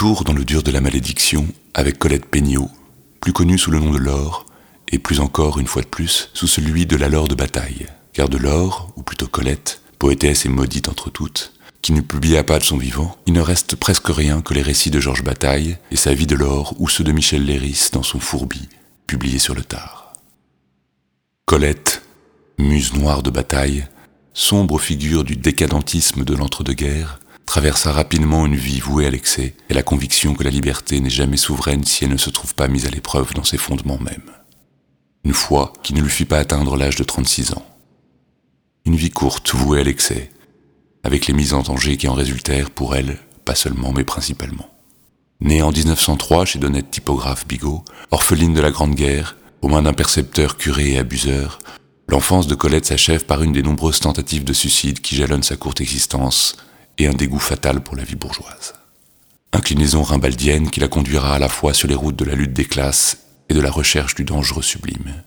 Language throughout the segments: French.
dans le dur de la malédiction avec Colette Peignot, plus connue sous le nom de Laure, et plus encore, une fois de plus, sous celui de la Laure de bataille. Car de Laure, ou plutôt Colette, poétesse et maudite entre toutes, qui ne publia pas de son vivant, il ne reste presque rien que les récits de Georges Bataille et sa vie de Laure ou ceux de Michel Léris dans son Fourbi, publié sur le tard. Colette, muse noire de bataille, sombre figure du décadentisme de l'entre-deux-guerres, traversa rapidement une vie vouée à l'excès et la conviction que la liberté n'est jamais souveraine si elle ne se trouve pas mise à l'épreuve dans ses fondements mêmes. Une foi qui ne lui fit pas atteindre l'âge de 36 ans. Une vie courte vouée à l'excès, avec les mises en danger qui en résultèrent pour elle, pas seulement mais principalement. Née en 1903 chez d'honnêtes typographe Bigot, orpheline de la Grande Guerre, aux mains d'un percepteur curé et abuseur, l'enfance de Colette s'achève par une des nombreuses tentatives de suicide qui jalonnent sa courte existence et un dégoût fatal pour la vie bourgeoise. Inclinaison rimbaldienne qui la conduira à la fois sur les routes de la lutte des classes et de la recherche du dangereux sublime.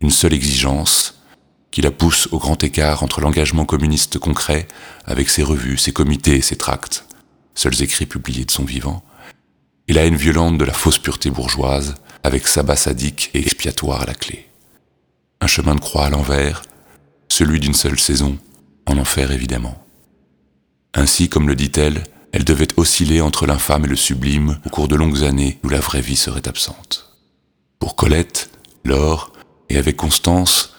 Une seule exigence, qui la pousse au grand écart entre l'engagement communiste concret, avec ses revues, ses comités et ses tracts, seuls écrits publiés de son vivant, et la haine violente de la fausse pureté bourgeoise, avec sabbat sadique et expiatoire à la clé. Un chemin de croix à l'envers, celui d'une seule saison, en enfer évidemment. Ainsi, comme le dit-elle, elle devait osciller entre l'infâme et le sublime au cours de longues années où la vraie vie serait absente. Pour Colette, Laure, et avec Constance,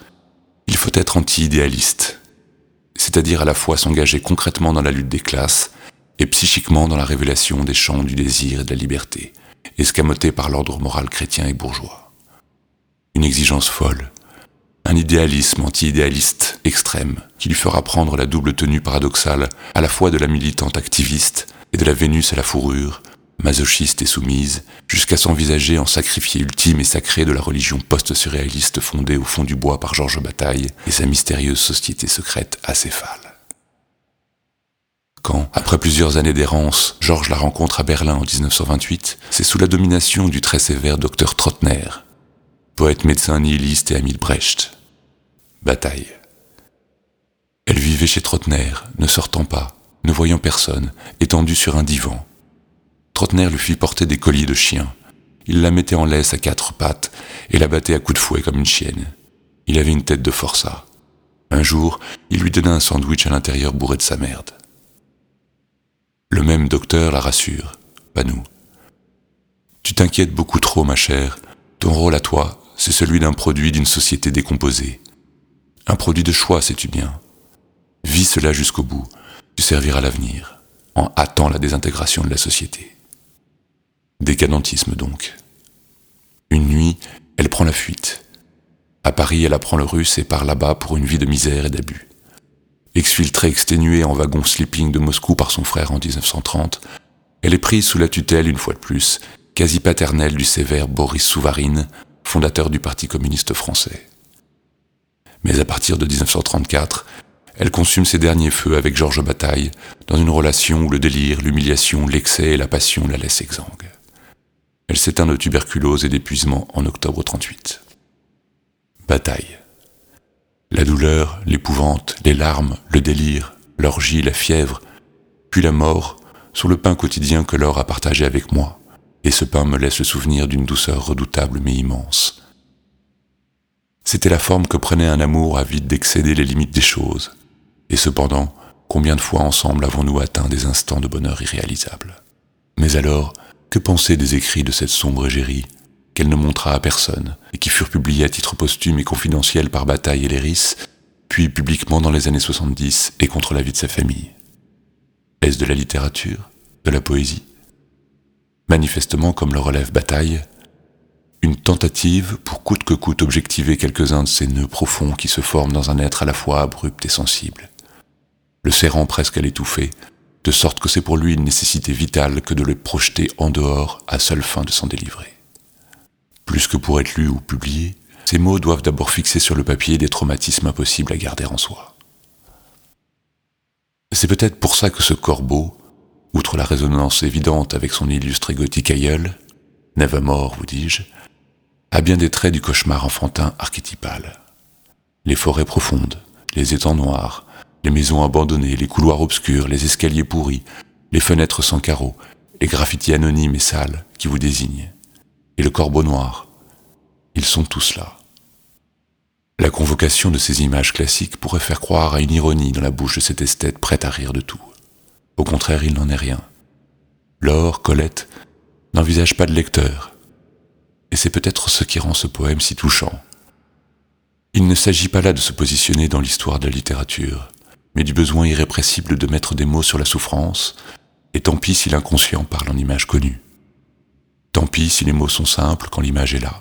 il faut être anti-idéaliste, c'est-à-dire à la fois s'engager concrètement dans la lutte des classes et psychiquement dans la révélation des champs du désir et de la liberté, escamotés par l'ordre moral chrétien et bourgeois. Une exigence folle, un idéalisme anti-idéaliste extrême qui lui fera prendre la double tenue paradoxale à la fois de la militante activiste et de la Vénus à la fourrure, masochiste et soumise, jusqu'à s'envisager en sacrifié ultime et sacré de la religion post-surréaliste fondée au fond du bois par Georges Bataille et sa mystérieuse société secrète acéphale. Quand, après plusieurs années d'errance, Georges la rencontre à Berlin en 1928, c'est sous la domination du très sévère docteur Trottner, poète médecin nihiliste et ami de Brecht. Bataille. Elle vivait chez Trottner, ne sortant pas, ne voyant personne, étendue sur un divan, Trotner lui fit porter des colliers de chien. Il la mettait en laisse à quatre pattes et la battait à coups de fouet comme une chienne. Il avait une tête de forçat. Un jour, il lui donna un sandwich à l'intérieur bourré de sa merde. Le même docteur la rassure, pas nous. Tu t'inquiètes beaucoup trop, ma chère. Ton rôle à toi, c'est celui d'un produit d'une société décomposée. Un produit de choix, sais-tu bien. Vis cela jusqu'au bout. Tu serviras l'avenir, en hâtant la désintégration de la société. Décadentisme donc. Une nuit, elle prend la fuite. À Paris, elle apprend le russe et part là-bas pour une vie de misère et d'abus. Exfiltrée exténuée en wagon sleeping de Moscou par son frère en 1930, elle est prise sous la tutelle, une fois de plus, quasi paternelle du sévère Boris Souvarine, fondateur du Parti communiste français. Mais à partir de 1934, elle consume ses derniers feux avec Georges Bataille, dans une relation où le délire, l'humiliation, l'excès et la passion la laissent exsangue. Elle s'éteint de tuberculose et d'épuisement en octobre 38. Bataille. La douleur, l'épouvante, les larmes, le délire, l'orgie, la fièvre, puis la mort sont le pain quotidien que l'or a partagé avec moi, et ce pain me laisse le souvenir d'une douceur redoutable mais immense. C'était la forme que prenait un amour avide d'excéder les limites des choses, et cependant, combien de fois ensemble avons-nous atteint des instants de bonheur irréalisables? Mais alors, que penser des écrits de cette sombre égérie, qu'elle ne montra à personne, et qui furent publiés à titre posthume et confidentiel par Bataille et Léris, puis publiquement dans les années 70 et contre l'avis de sa famille? Est-ce de la littérature? De la poésie? Manifestement, comme le relève Bataille, une tentative pour coûte que coûte objectiver quelques-uns de ces nœuds profonds qui se forment dans un être à la fois abrupt et sensible, le serrant presque à l'étouffer, de sorte que c'est pour lui une nécessité vitale que de le projeter en dehors à seule fin de s'en délivrer. Plus que pour être lu ou publié, ces mots doivent d'abord fixer sur le papier des traumatismes impossibles à garder en soi. C'est peut-être pour ça que ce corbeau, outre la résonance évidente avec son illustre et gothique aïeul, Nevermore, vous dis-je, a bien des traits du cauchemar enfantin archétypal. Les forêts profondes, les étangs noirs, les maisons abandonnées, les couloirs obscurs, les escaliers pourris, les fenêtres sans carreaux, les graffitis anonymes et sales qui vous désignent, et le corbeau noir. Ils sont tous là. La convocation de ces images classiques pourrait faire croire à une ironie dans la bouche de cet esthète prêt à rire de tout. Au contraire, il n'en est rien. Laure, Colette, n'envisage pas de lecteur. Et c'est peut-être ce qui rend ce poème si touchant. Il ne s'agit pas là de se positionner dans l'histoire de la littérature, mais du besoin irrépressible de mettre des mots sur la souffrance, et tant pis si l'inconscient parle en image connue. Tant pis si les mots sont simples quand l'image est là.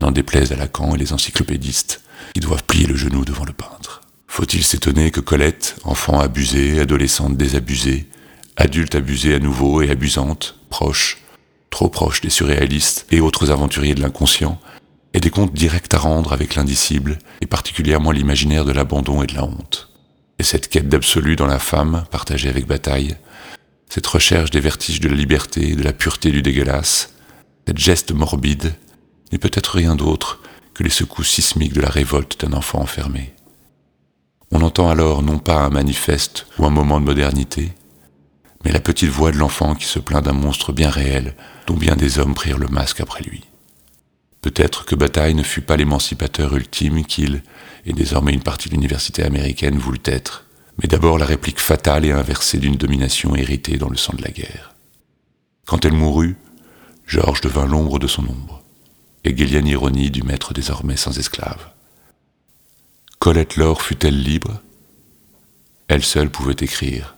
N'en déplaise à Lacan et les encyclopédistes, qui doivent plier le genou devant le peintre. Faut-il s'étonner que Colette, enfant abusée, adolescente désabusée, adulte abusée à nouveau et abusante, proche, trop proche des surréalistes et autres aventuriers de l'inconscient, ait des comptes directs à rendre avec l'indicible, et particulièrement l'imaginaire de l'abandon et de la honte. Et cette quête d'absolu dans la femme, partagée avec Bataille, cette recherche des vertiges de la liberté, de la pureté du dégueulasse, cette geste morbide, n'est peut-être rien d'autre que les secousses sismiques de la révolte d'un enfant enfermé. On entend alors non pas un manifeste ou un moment de modernité, mais la petite voix de l'enfant qui se plaint d'un monstre bien réel dont bien des hommes prirent le masque après lui. Peut-être que Bataille ne fut pas l'émancipateur ultime qu'il, et désormais une partie de l'université américaine, voulut être, mais d'abord la réplique fatale et inversée d'une domination héritée dans le sang de la guerre. Quand elle mourut, Georges devint l'ombre de son ombre, hegelienne ironie du maître désormais sans esclave. Colette Laure fut-elle libre? Elle seule pouvait écrire.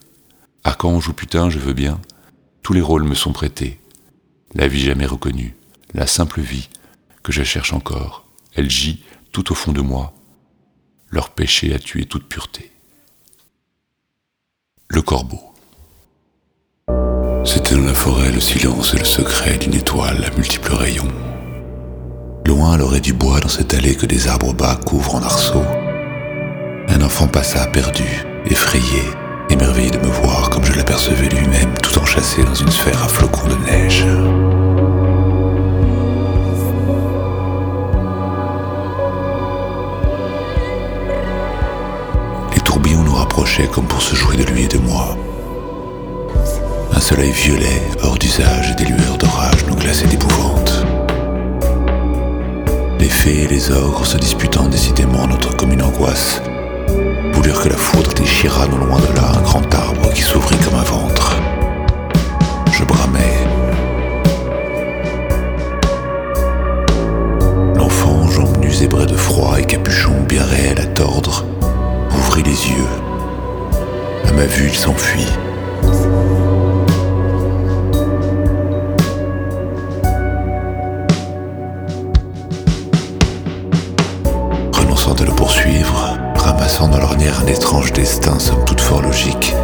Archange ou putain, je veux bien, tous les rôles me sont prêtés. La vie jamais reconnue, la simple vie, que je cherche encore, elle gît tout au fond de moi. Leur péché a tué toute pureté. Le corbeau. C'était dans la forêt le silence et le secret d'une étoile à multiples rayons. Loin l'oreille du bois dans cette allée que des arbres bas couvrent en arceaux, un enfant passa perdu, effrayé, émerveillé de me voir comme je l'apercevais lui-même tout enchâssé dans une sphère à flocons de neige. Les tourbillons nous rapprochaient comme pour se jouer de lui et de moi. Un soleil violet, hors d'usage, et des lueurs d'orage nous glaçaient d'épouvante. Les fées et les ogres se disputant décidément notre commune angoisse, que la foudre déchirât non loin de là un grand arbre qui s'ouvrit comme un ventre. Je bramais. L'enfant, jambes nues zébrées de froid et capuchon bien réel à tordre, ouvrit les yeux. À ma vue, il s'enfuit. Un étrange destin, somme toute fort logique,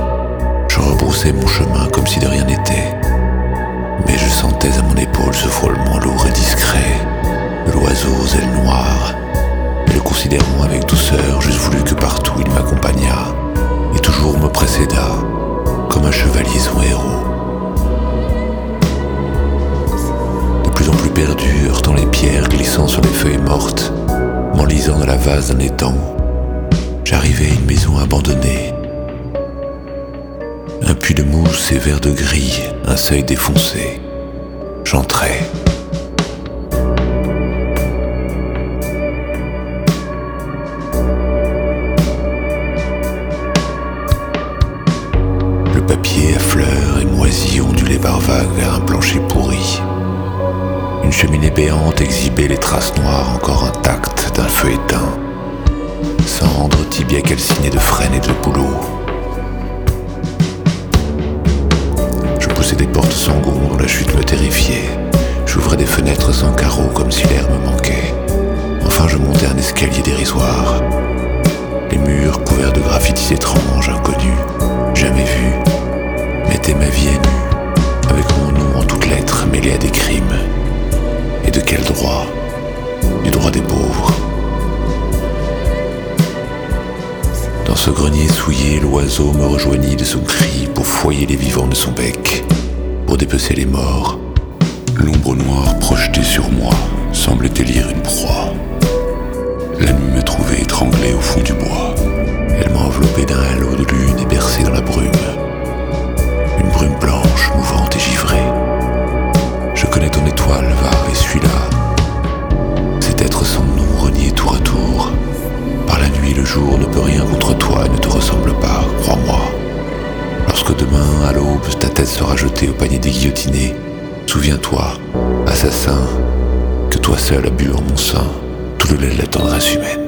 je rebroussais mon chemin comme si de rien n'était. Mais je sentais à mon épaule ce frôlement lourd et discret de l'oiseau aux ailes noires, et le considérant avec douceur, j'eusse voulu que partout il m'accompagnât, et toujours me précédât, comme un chevalier son héros. De plus en plus perdu, heurtant les pierres, glissant sur les feuilles mortes, m'enlisant dans la vase d'un étang, une maison abandonnée. Un puits de mousse et verre de gris, un seuil défoncé. J'entrais. Le papier à fleurs et moisi ondulé par vagues vers un plancher pourri. Une cheminée béante exhibait les traces noires encore intactes d'un feu éteint. Cendres, tibia calcinés de frêne et de bouleau. Je poussais des portes sans gonds dont la chute me terrifiait. J'ouvrais des fenêtres sans carreaux comme si l'air me manquait. Enfin, je montais un escalier dérisoire. Les murs couverts de graffitis étranges, inconnus, jamais vus, mettaient ma vie à nu, avec mon nom en toutes lettres mêlé à des crimes. Et de quel droit? Du droit des pauvres. Dans ce grenier souillé, l'oiseau me rejoignit de son cri pour foyer les vivants de son bec, pour dépecer les morts. L'ombre noire projetée sur moi semblait élire une proie. La nuit me trouvait étranglé au fond du bois. Elle m'a enveloppé d'un halo de lune et bercé dans la brume. Une brume blanche mouvante et givrée. Je connais ton étoile, va sera jetée au panier des guillotinés, souviens-toi, assassin, que toi seul as bu en mon sein tout le lait de la tendresse humaine.